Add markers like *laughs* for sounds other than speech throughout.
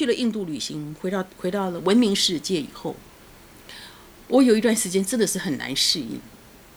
去了印度旅行，回到回到了文明世界以后，我有一段时间真的是很难适应。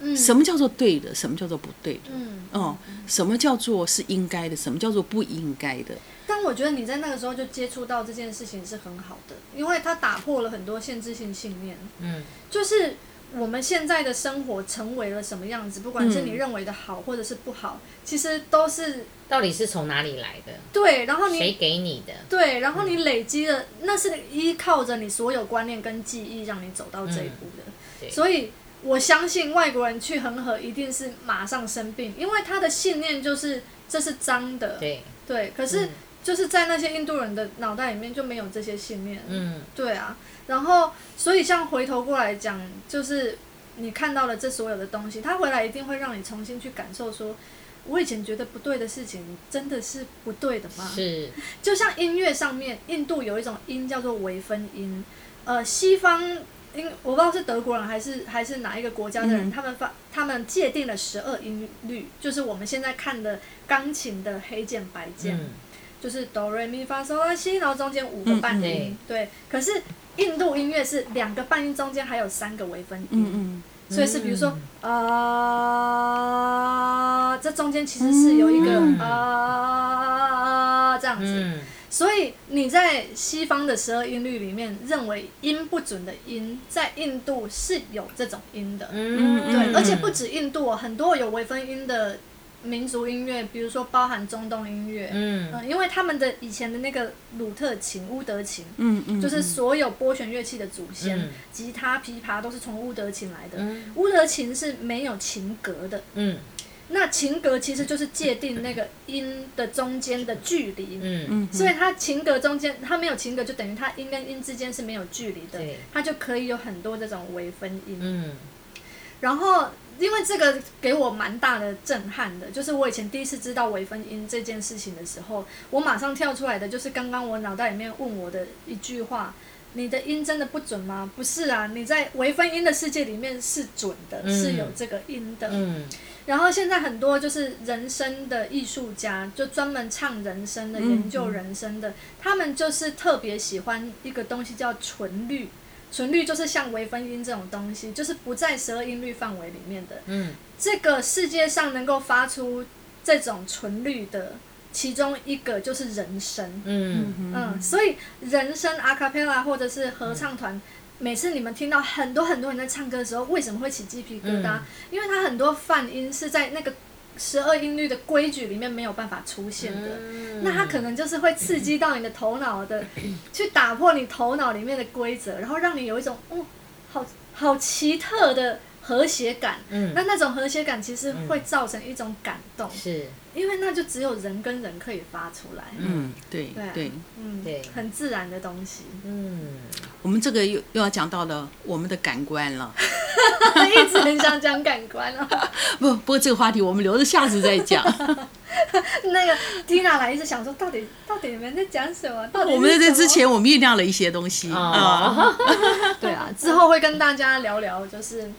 嗯什么叫做对的？什么叫做不对的？嗯哦，什么叫做是应该的？什么叫做不应该的？但我觉得你在那个时候就接触到这件事情是很好的，因为它打破了很多限制性信念。嗯，就是我们现在的生活成为了什么样子，不管是你嗯认为的好或者是不好，其实都是到底是从哪里来的？对。然后谁你给你的？对，然后你累积了，那是依靠着你所有观念跟记忆让你走到这一步的。对所以我相信外国人去恒河一定是马上生病，因为他的信念就是这是脏的。对，对，可是嗯就是在那些印度人的脑袋里面就没有这些信念。嗯，对啊，然后所以像回头过来讲，就是你看到了这所有的东西，他回来一定会让你重新去感受说。我以前觉得不对的事情，真的是不对的吗？是，就像音乐上面，印度有一种音叫做微分音，呃，西方因我不知道是德国人还是还是哪一个国家的人，嗯他们发他们界定了十二音律，就是我们现在看的钢琴的黑键白键，嗯，就是哆瑞咪发嗦拉西，然后中间五个半音，对。可是印度音乐是两个半音中间还有三个微分音，嗯嗯，所以是比如说啊、这中间其实是有一个嗯。啊、这样子。嗯，所以你在西方的十二音律里面，认为音不准的音，在印度是有这种音的。嗯，对，而且不止印度哦，很多有微分音的民族音乐，比如说包含中东音乐，嗯，嗯，因为他们的以前的那个鲁特琴、乌德琴，嗯嗯，就是所有拨弦乐器的祖先，嗯。吉他、琵琶都是从乌德琴来的。嗯。乌德琴是没有琴格的，嗯。那琴格其实就是界定那个音的中间的距离。嗯，嗯，所以它琴格中间，它没有琴格，就等于它音跟音之间是没有距离的，它就可以有很多这种微分音。嗯。然后，因为这个给我蛮大的震撼的，就是我以前第一次知道微分音这件事情的时候，我马上跳出来的就是刚刚我脑袋里面问我的一句话：你的音真的不准吗？不是啊，你在微分音的世界里面是准的，嗯是有这个音的。嗯然后现在很多就是人声的艺术家，就专门唱人声的、嗯研究人声的，他们就是特别喜欢一个东西叫纯律。纯律就是像微分音这种东西，就是不在十二音律范围里面的。嗯这个世界上能够发出这种纯律的，其中一个就是人声。嗯嗯，所以人声 a cappella 或者是合唱团，每次你们听到很多很多人在唱歌的时候，为什么会起鸡皮疙瘩？嗯因为它很多泛音是在那个十二音律的规矩里面没有办法出现的。嗯那它可能就是会刺激到你的头脑的，*clears throat* 去打破你头脑里面的规则，然后让你有一种哦，好好奇特的和谐感。嗯那那种和谐感其实会造成一种感动，是，因为那就只有人跟人可以发出来。嗯，对对啊对，嗯，对很自然的东西，嗯我们这个又又要讲到了我们的感官了。*laughs* 一直很想讲感官哦。*laughs* 不，不过这个话题我们留着下次再讲。*laughs* 那个 Tina 来一直想说，到底到底你们在讲什么？到底我们在这之前，我们酝酿了一些东西啊。哦，对啊，之后会跟大家聊聊，就是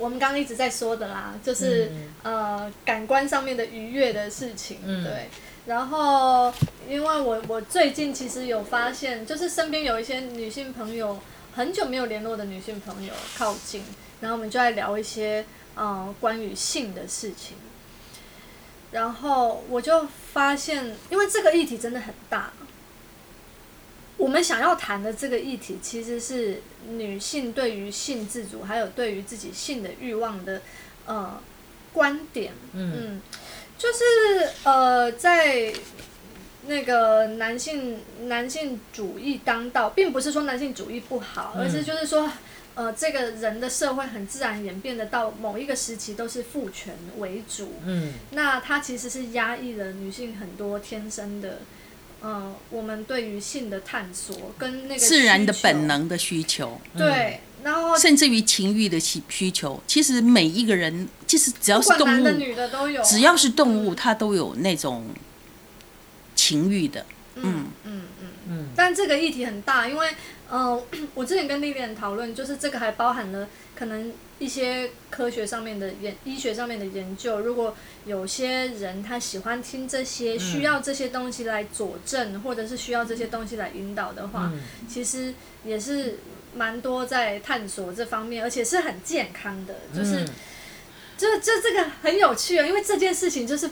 我们刚刚一直在说的啦，就是、呃感官上面的愉悦的事情，嗯对。然后，因为我我最近其实有发现，就是身边有一些女性朋友，很久没有联络的女性朋友靠近，然后我们就在聊一些呃关于性的事情。然后我就发现，因为这个议题真的很大，我们想要谈的这个议题，其实是女性对于性自主，还有对于自己性的欲望的呃观点。嗯嗯，就是呃，在那个男性男性主义当道，并不是说男性主义不好，而是就是说。呃，这个人的社会很自然演变的到某一个时期都是父权为主，嗯那它其实是压抑了女性很多天生的，呃，我们对于性的探索跟那个自然的本，能的需求，对，然后甚至于情欲的需需求，其实每一个人，其实只要是动管男的物，女的都有，只要是动物，它都有那种情欲的。嗯嗯。嗯嗯。嗯。但这个议题很大，因为呃，我之前跟丽丽讨论，就是这个还包含了可能一些科学上面的研、医学上面的研究。如果有些人他喜欢听这些，需要这些东西来佐证，或者是需要这些东西来引导的话，嗯其实也是蛮多在探索这方面，而且是很健康的，就是。嗯这这这个很有趣啊，因为这件事情就是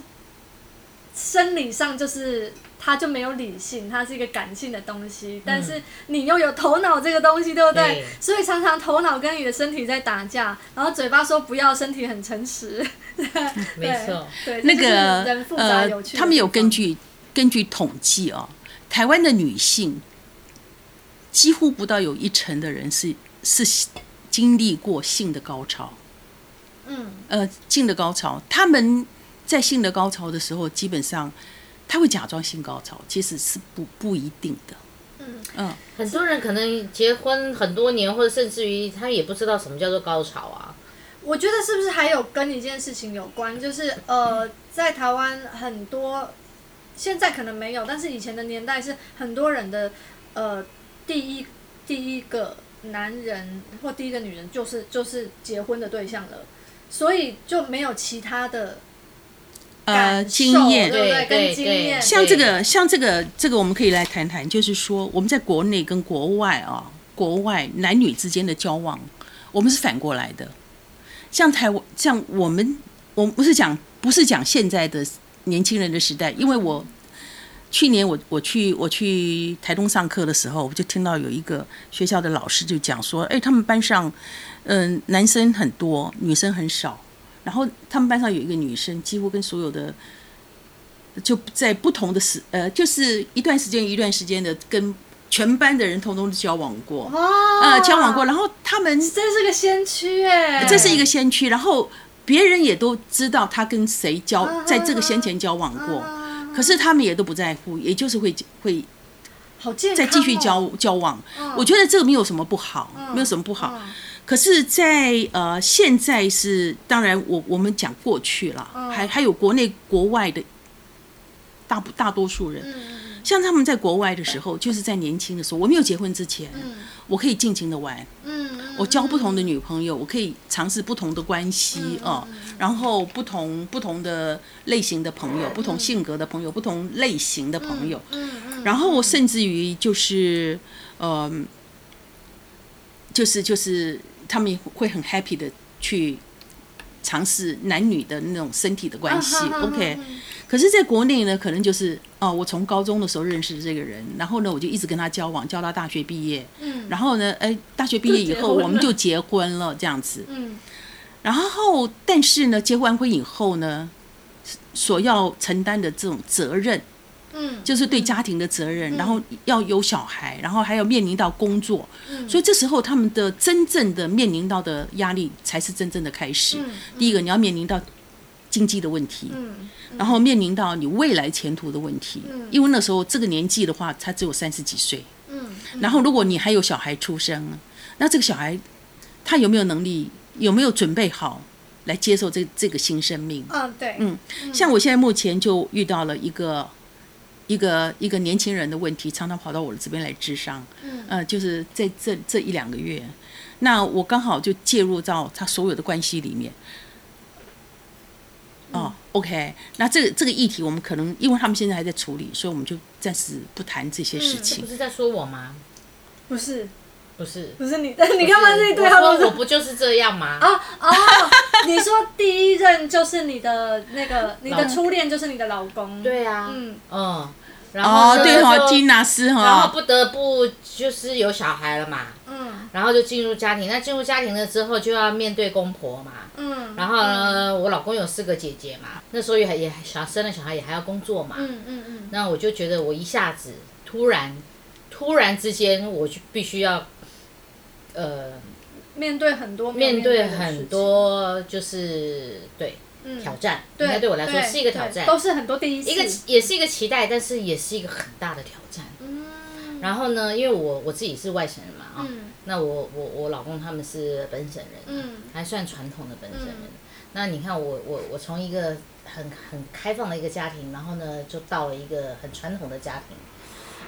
生理上就是它就没有理性，它是一个感性的东西，但是你又有头脑这个东西，对不对？对所以常常头脑跟你的身体在打架，然后嘴巴说不要，身体很诚实。*laughs* 没错，对，那个人复杂呃有趣，的他们有根据根据统计哦，台湾的女性几乎不到有一成的人是是经历过性的高潮。嗯呃，性的高潮，他们在性的高潮的时候，基本上他会假装性高潮，其实是不不一定的。嗯嗯，很多人可能结婚很多年，或者甚至于他也不知道什么叫做高潮啊。我觉得是不是还有跟一件事情有关，就是呃，在台湾很多现在可能没有，但是以前的年代是很多人的呃第一第一个男人或第一个女人就是就是结婚的对象了，所以就没有其他的呃，经验对不对？对对跟经验，像这个，像这个，这个我们可以来谈谈，就是说我们在国内跟国外啊，国外男女之间的交往，我们是反过来的。像台湾，像我们，我们不是讲不是讲现在的年轻人的时代，因为我去年我我去我去台东上课的时候，我就听到有一个学校的老师就讲说，哎，他们班上，嗯、男生很多，女生很少。然后他们班上有一个女生，几乎跟所有的就在不同的时呃，就是一段时间一段时间的跟全班的人通通都交往过，哇，呃，交往过。然后他们这是个先驱哎，这是一个先驱，然后别人也都知道他跟谁交啊，在这个先前交往过，啊可是他们也都不在乎，也就是会会好健康、再继续交。交往。嗯我觉得这个没有什么不好，嗯没有什么不好。嗯可是在，呃现在是当然我我们讲过去了，嗯。还还有国内国外的大部大多数人，像他们在国外的时候，就是在年轻的时候，我没有结婚之前，嗯。我可以尽情的玩，我交不同的女朋友，我可以尝试不同的关系嗯哦，然后不同不同的类型的朋友，不同性格的朋友，不同类型的朋友，然后甚至于就是，呃，就是就是他们会很 happy 的去尝试男女的那种身体的关系、啊哈哈 o k 可是，在国内呢，可能就是哦，我从高中的时候认识这个人，然后呢，我就一直跟他交往，交到大学毕业，嗯。然后呢，哎，大学毕业以后，我们就结婚了，这样子。嗯。然后，但是呢，结完婚以后呢，所要承担的这种责任，嗯，就是对家庭的责任，然后要有小孩，然后还要面临到工作，嗯。所以这时候他们的真正的面临到的压力才是真正的开始。嗯第一个，你要面临到经济的问题，嗯然后面临到你未来前途的问题，嗯。因为那时候这个年纪的话，他只有三十几岁，嗯然后如果你还有小孩出生，那这个小孩他有没有能力，有没有准备好来接受这这个新生命？嗯对，嗯。像我现在目前就遇到了一个一个一个年轻人的问题，常常跑到我的这边来治商，嗯呃，就是在这这一两个月，那我刚好就介入到他所有的关系里面。哦，OK，那这个这个议题我们可能因为他们现在还在处理，所以我们就暂时不谈这些事这情不。是在说我吗？不是不是，不是你，*laughs* 你干嘛自己对我他们说？我不就是这样吗？啊哦，*laughs* 你说第一任就是你的那个，你的初恋就是你的老公，对啊，嗯。嗯，然后哦，对哈，就金纳斯然后哈，不得不就是有小孩了嘛，嗯。然后就进入家庭。那进入家庭了之后，就要面对公婆嘛。嗯，然后呢，我老公有四个姐姐嘛，那时候也还也小生了小孩，也还要工作嘛。嗯嗯嗯。那我就觉得我一下子突然突然之间，我就必须要呃面对很多面对很多就是对嗯。挑战，应该对我来说是一个挑战，都是很多第一次，一个也是一个期待，但是也是一个很大的挑战。嗯。然后呢，因为我我自己是外省人嘛啊、嗯。那我我我老公他们是本省人，嗯。还算传统的本省人。嗯那你看我我我从一个很很开放的一个家庭，然后呢就到了一个很传统的家庭，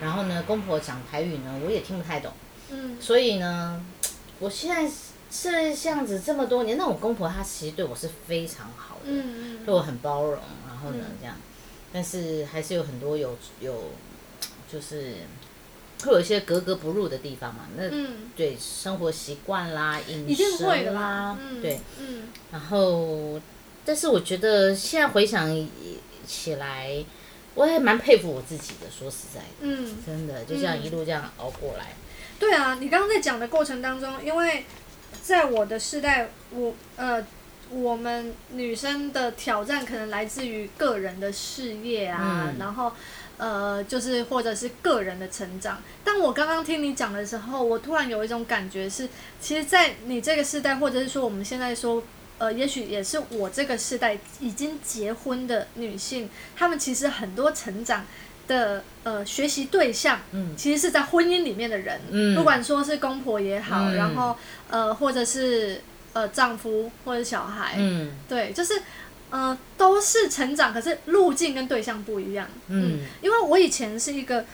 然后呢，公婆讲台语呢，我也听不太懂。嗯所以呢，我现在是这样子这么多年，那我公婆她其实对我是非常好的，嗯对我很包容，然后呢嗯这样，但是还是有很多有有就是会有一些格格不入的地方嘛。那、嗯，对生活习惯啦、饮食啦啦，，嗯，对，，嗯然后但是我觉得现在回想起来，我也蛮佩服我自己的，说实在的。嗯。真的就这样一路这样熬过来，对啊，你刚刚在讲的过程当中，因为在我的世代，我呃，我们女生的挑战可能来自于个人的事业啊，嗯然后呃，就是或者是个人的成长。但我刚刚听你讲的时候，我突然有一种感觉是，其实，在你这个世代，或者是说我们现在说。呃，也许也是我这个世代已经结婚的女性，她们其实很多成长的呃学习对象，嗯。其实是在婚姻里面的人，嗯。不管说是公婆也好，嗯。然后呃或者是呃丈夫或者小孩，嗯。对，就是呃都是成长，可是路径跟对象不一样，嗯。因为我以前是一个。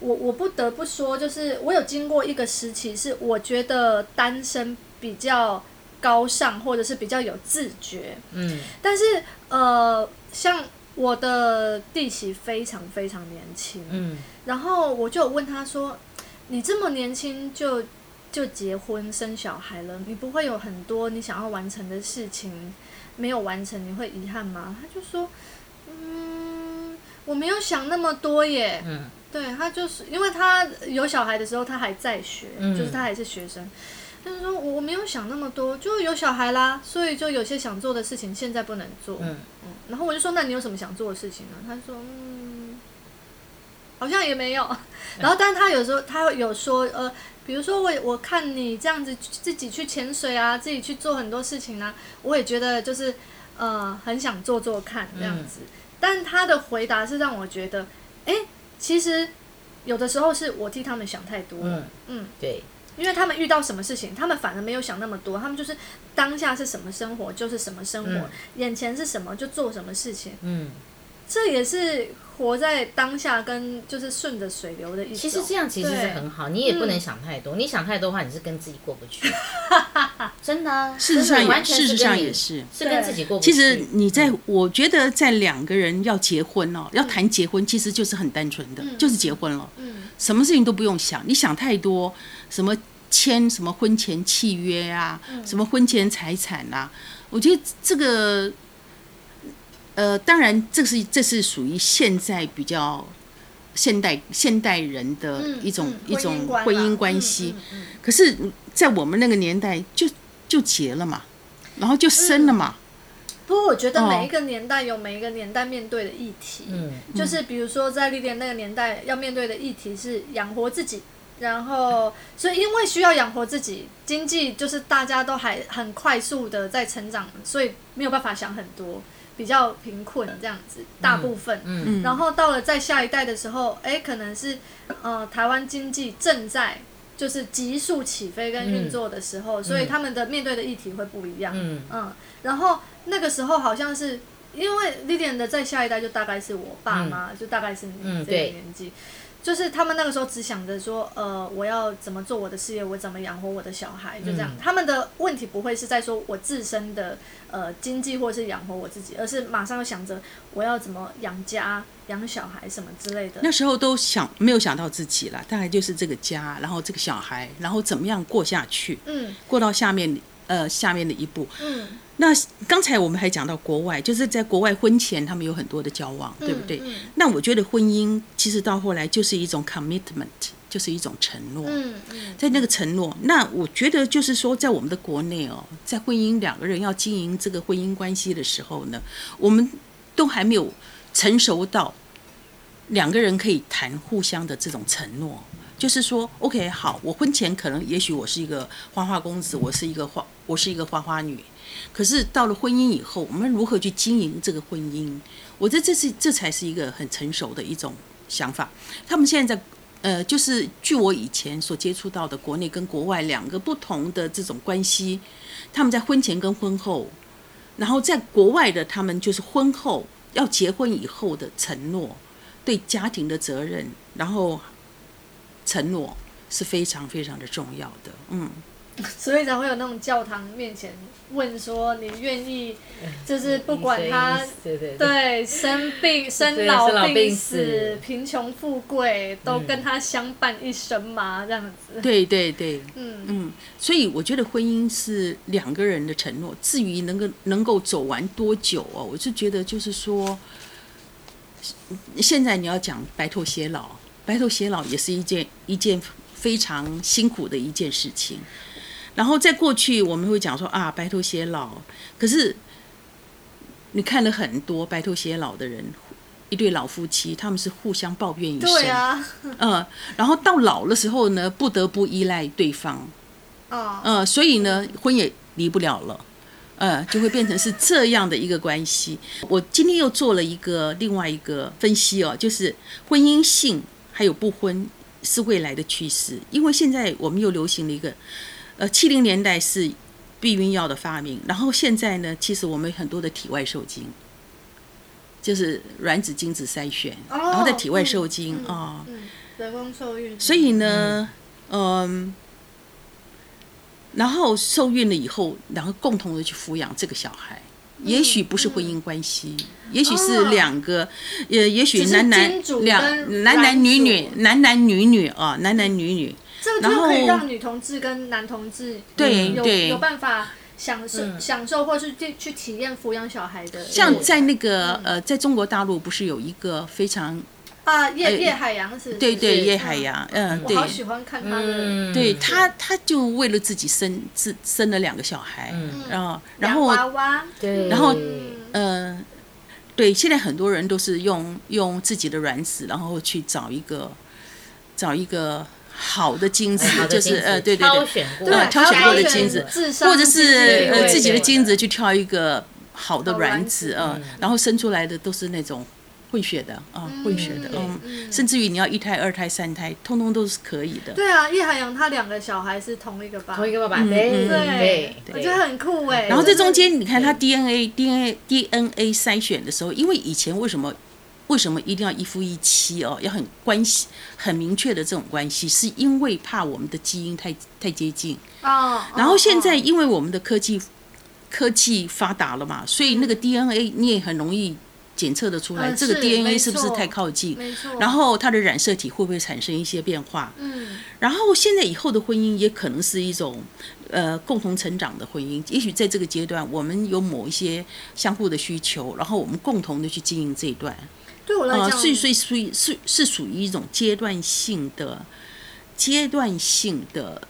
我我不得不说，就是我有经过一个时期，是我觉得单身比较高尚，或者是比较有自觉。嗯但是呃，像我的弟媳非常非常年轻，嗯然后我就问他说：“你这么年轻就就结婚生小孩了，你不会有很多你想要完成的事情没有完成，你会遗憾吗？”他就说：“嗯，我没有想那么多耶。嗯对他就是因为他有小孩的时候，他还在学，嗯就是他还是学生。他就说我没有想那么多，就有小孩啦，所以就有些想做的事情现在不能做。嗯嗯，然后我就说，那你有什么想做的事情呢？他说，嗯，好像也没有。然后，但是他有时候他有说，呃，比如说我我看你这样子自己去潜水啊，自己去做很多事情啊，我也觉得就是呃很想做做看这样子。但他的回答是让我觉得，哎，其实有的时候是我替他们想太多了。嗯嗯对，因为他们遇到什么事情，他们反而没有想那么多，他们就是当下是什么生活就是什么生活，嗯。眼前是什么就做什么事情，嗯，这也是活在当下跟就是顺着水流的一种。其实这样其实是很好，你也不能嗯想太多，你想太多的话，你是跟自己过不去，*laughs* 真的啊，事实上也事实上也是。是跟自己过不去。其实你在，嗯我觉得在两个人要结婚哦，要谈结婚，其实就是很单纯的，就是结婚了，嗯。什么事情都不用想，你想太多，什么签什么婚前契约啊，嗯。什么婚前财产啊，我觉得这个，呃，当然这是这是属于现在比较现代现代人的嗯一种、嗯一种婚姻关系。嗯嗯嗯。可是，在我们那个年代就就结了嘛，然后就生了嘛。不过我觉得哦每一个年代有每一个年代面对的议题，嗯。就是比如说在历练那个年代要面对的议题是养活自己，然后所以因为需要养活自己，经济就是大家都还很快速的在成长，所以没有办法想很多，比较贫困这样子，大部分。嗯然后到了在下一代的时候，哎，可能是呃台湾经济正在就是急速起飞跟运作的时候，所以他们的面对的议题会不一样。嗯嗯，然后那个时候好像是因为 Lilian 的在下一代就大概是我爸妈，就大概是你这个年纪。就是他们那个时候只想着说，呃，我要怎么做我的事业，我怎么养活我的小孩，就这样。嗯他们的问题不会是在说我自身的呃经济或是养活我自己，而是马上要想着我要怎么养家、养小孩什么之类的。那时候都想没有想到自己了，大概就是这个家，然后这个小孩，然后怎么样过下去，嗯过到下面呃下面的一步。嗯，那刚才我们还讲到国外，就是在国外婚前他们有很多的交往，对不对？嗯那我觉得婚姻其实到后来就是一种 commitment，就是一种承诺。嗯嗯在那个承诺，那我觉得就是说，在我们的国内哦，在婚姻两个人要经营这个婚姻关系的时候呢，我们都还没有成熟到两个人可以谈互相的这种承诺。就是说，OK，好，我婚前可能也许我是一个花花公子，我是一个花，我是一个花花女，可是到了婚姻以后，我们如何去经营这个婚姻？我觉得这是这才是一个很成熟的一种想法。他们现在在呃，就是据我以前所接触到的国内跟国外两个不同的这种关系，他们在婚前跟婚后，然后在国外的他们就是婚后要结婚以后的承诺，对家庭的责任，然后承诺是非常非常的重要的。嗯，所以才会有那种教堂面前问说你愿意，就是不管他对对对生病、生老病死死、贫穷富贵，都跟他相伴一生吗？这样子，对对对，嗯嗯，所以我觉得婚姻是两个人的承诺。至于能够能够走完多久哦，我是觉得就是说，现在你要讲白头偕老，白头偕老也是一件一件非常辛苦的一件事情。然后在过去我们会讲说啊，白头偕老，可是你看了很多白头偕老的人，一对老夫妻，他们是互相抱怨一生，对啊，嗯，然后到老的时候呢，不得不依赖对方，哦，嗯，所以呢，婚也离不了了，呃，就会变成是这样的一个关系。我今天又做了一个另外一个分析哦，就是婚姻性还有不婚是未来的趋势，因为现在我们又流行了一个，呃，七零年代是避孕药的发明，然后现在呢，其实我们很多的体外受精。就是卵子精子筛选，哦然后在体外受精嗯啊、嗯，人工受孕，所以呢，嗯，然后受孕了以后，然后共同的去抚养这个小孩，也许不是婚姻关系，也许是哦。两个，也，也许男男两男男女女男，男男女女啊，男男女女，这个然后就可以让女同志跟男同志有对对有办法享受、嗯。享受，或是去去体验抚养小孩的，像在那个呃，在中国大陆不是有一个非常啊叶呃叶海洋是，对对是叶海洋，嗯，对。我好喜欢看他的，嗯，对他他就为了自己生自生了两个小孩，嗯。然后然后娃娃，对，然后嗯呃，对，现在很多人都是用用自己的卵子，然后去找一个找一个好的精子，就是呃，对对对，挑选过，呃挑选过的精子或者是呃自己的精子去挑一个好的卵卵子。子啊、呃然后生出来的都是那种混血的啊，混血的，嗯，甚至于你要一胎、二胎、三胎，通通都是可以的。对啊，叶海洋他两个小孩是同一个爸，同一个爸爸，嗯对嗯对对，我觉得很酷哎。然后这中间，你看他 DNA DNA DNA 筛选的时候，因为以前为什么为什么一定要一夫一妻哦，要很关系很明确的这种关系，是因为怕我们的基因太太接近。哦，然后现在哦因为我们的科技科技发达了嘛，所以那个 DNA 你也很容易检测的出来，这个 DNA 是不是太靠近？没错，然后它的染色体会不会产生一些变化？嗯然后现在以后的婚姻也可能是一种呃共同成长的婚姻。也许在这个阶段，我们有某一些相互的需求，然后我们共同的去经营这一段。啊、对我来讲，所以所以属于是是属于一种阶段性的阶段性的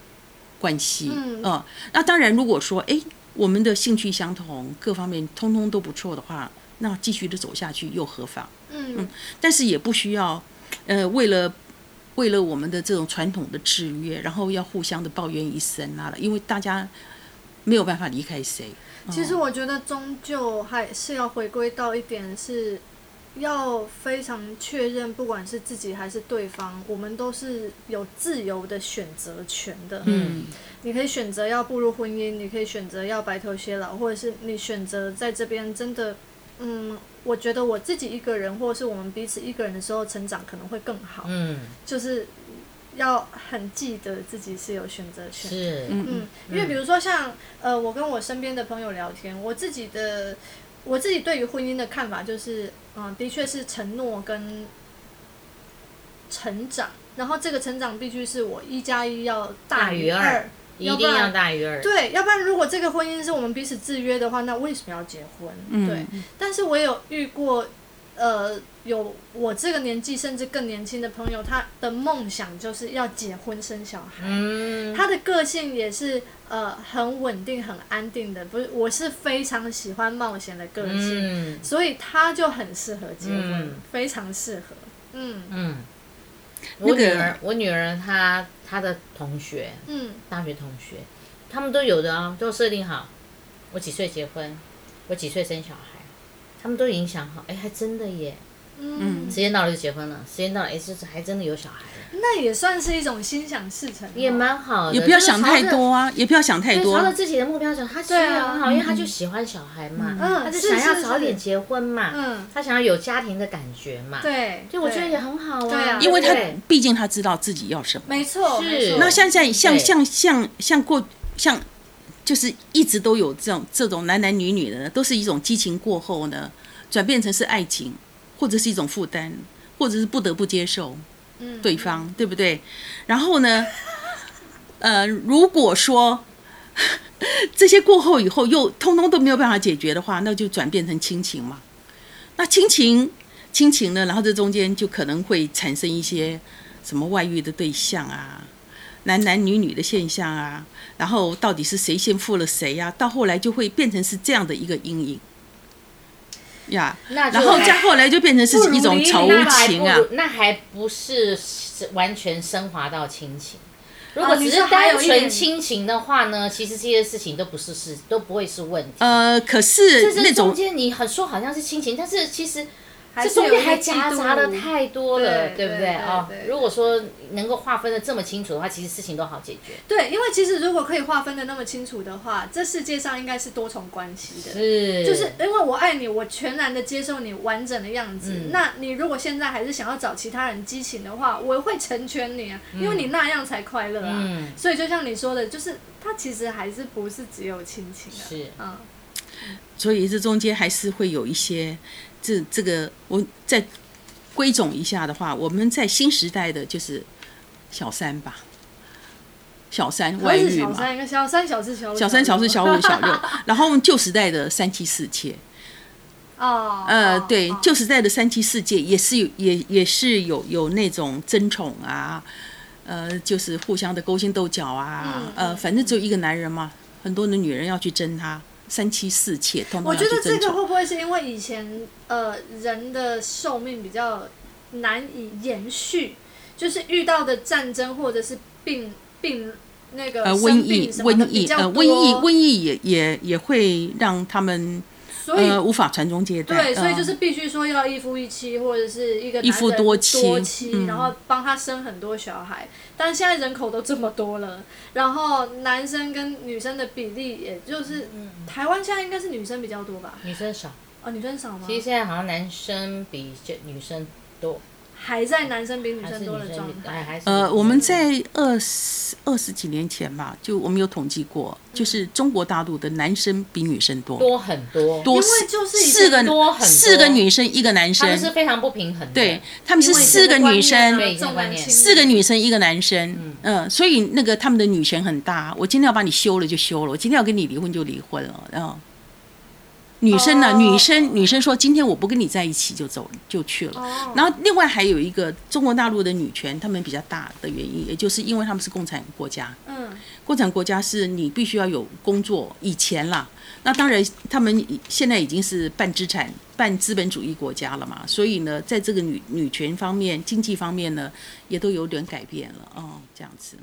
关系。嗯呃那当然，如果说哎我们的兴趣相同，各方面通通都不错的话，那继续的走下去又何妨？嗯但是也不需要，呃，为了为了我们的这种传统的制约，然后要互相的抱怨一生啊了，因为大家没有办法离开谁。其实我觉得终究还是要回归到一点是。要非常确认，不管是自己还是对方，我们都是有自由的选择权的。嗯，你可以选择要步入婚姻，你可以选择要白头偕老，或者是你选择在这边真的，嗯，我觉得我自己一个人，或者是我们彼此一个人的时候成长可能会更好。嗯，就是要很记得自己是有选择权。是，嗯嗯，因为比如说像呃，我跟我身边的朋友聊天，我自己的我自己对于婚姻的看法就是，嗯、的确是承诺跟成长，然后这个成长必须是我一加一要大于二，一定要大于二，对，要不然如果这个婚姻是我们彼此制约的话，那为什么要结婚？嗯。对，但是我有遇过，呃，有我这个年纪甚至更年轻的朋友，他的梦想就是要结婚生小孩。嗯，他的个性也是呃很稳定、很安定的，不是我是非常喜欢冒险的个性，嗯。所以他就很适合结婚，嗯。非常适合。嗯。嗯，我女儿，我女儿她她的同学，嗯。大学同学，他们都有的啊，都设定好，我几岁结婚，我几岁生小孩，他们都影响好，哎，还真的耶，嗯，时间到了就结婚了，时间到了，哎，就是还真的有小孩。了，那也算是一种心想事成哦，也蛮好的。也不要想太多啊，也不要想太多，朝着多。自己的目标走，他其实对啊。也很好，因为他就喜欢小孩嘛，嗯他就想要早点结婚嘛，嗯。他想要有家庭的感觉嘛，，对，就我觉得也很好啊，对啊。因为他毕竟他知道自己要什么。没错，是。那像在像像像像过像，就是一直都有这种这种男男女女的呢，都是一种激情过后呢，转变成是爱情，或者是一种负担，或者是不得不接受。嗯对方，对不对？然后呢，呃，如果说 *laughs* 这些过后以后又通通都没有办法解决的话，那就转变成亲情嘛。那亲情亲情呢，然后这中间就可能会产生一些什么外遇的对象啊，男男女女的现象啊，然后到底是谁先负了谁呀、到后来就会变成是这样的一个阴影呀。然后还再后来就变成是一种仇情啊那还不是是完全升华到亲情。如果只是单纯亲情的话呢，其实这些事情都不是事，都不会是问题。呃，可就是是那种中间你很说好像是亲情，但是其实这中还是有一个间还夹杂的太多了，对不对啊哦对，如果说能够划分的这么清楚的话，其实事情都好解决。对，因为其实如果可以划分的那么清楚的话，这世界上应该是多重关系的。是，就是因为我爱你，我全然的接受你完整的样子。嗯那你如果现在还是想要找其他人激情的话，我会成全你啊，因为你那样才快乐啊。嗯所以就像你说的，就是它其实还是不是只有亲情啊。是嗯，所以这中间还是会有一些，这这个我再归总一下的话，我们在新时代的就是小三吧，小三外遇嘛，小三，小四、小五、小三、小四、小五、小六，*laughs* 然后旧时代的三妻四妾，哦，呃，哦对哦，旧时代的三妻四妾也是有，也也是有有那种争宠啊，呃，就是互相的勾心斗角啊，嗯呃，反正只有一个男人嘛，很多的女人要去争他，三妻四妾，通通我觉得这。个会不会是因为以前呃人的寿命比较难以延续，就是遇到的战争或者是病病那个呃，瘟疫瘟疫，呃，瘟疫，瘟疫也也也会让他们所以呃无法传宗接代。对，所以呃就是必须说要一夫一妻，或者是一个一夫多妻多妻嗯然后帮他生很多小孩。但现在人口都这么多了，然后男生跟女生的比例，也就是台湾现在应该是女生比较多吧？女生少，哦，女生少吗？其实现在好像男生比这女生多，还在男生比女生多的状态。呃，我们在二十二十几年前吧，就我们有统计过，就是中国大陆的男生比女生多，多很多，多因为就是四个多很多。四个女生一个男他们是生，非常不平衡的。对，他们是四个女生，四个女生一个男生，嗯、所以那个他们的女权很大。我今天要把你休了就休了，我今天要跟你离婚就离婚了，嗯。女生呢？哦女生女生说今天我不跟你在一起就走就去了。哦然后另外还有一个中国大陆的女权，他们比较大的原因，也就是因为他们是共产国家。嗯，共产国家是你必须要有工作，以前啦，那当然他们现在已经是半资产、半资本主义国家了嘛，所以呢，在这个女女权方面、经济方面呢，也都有点改变了哦，这样子。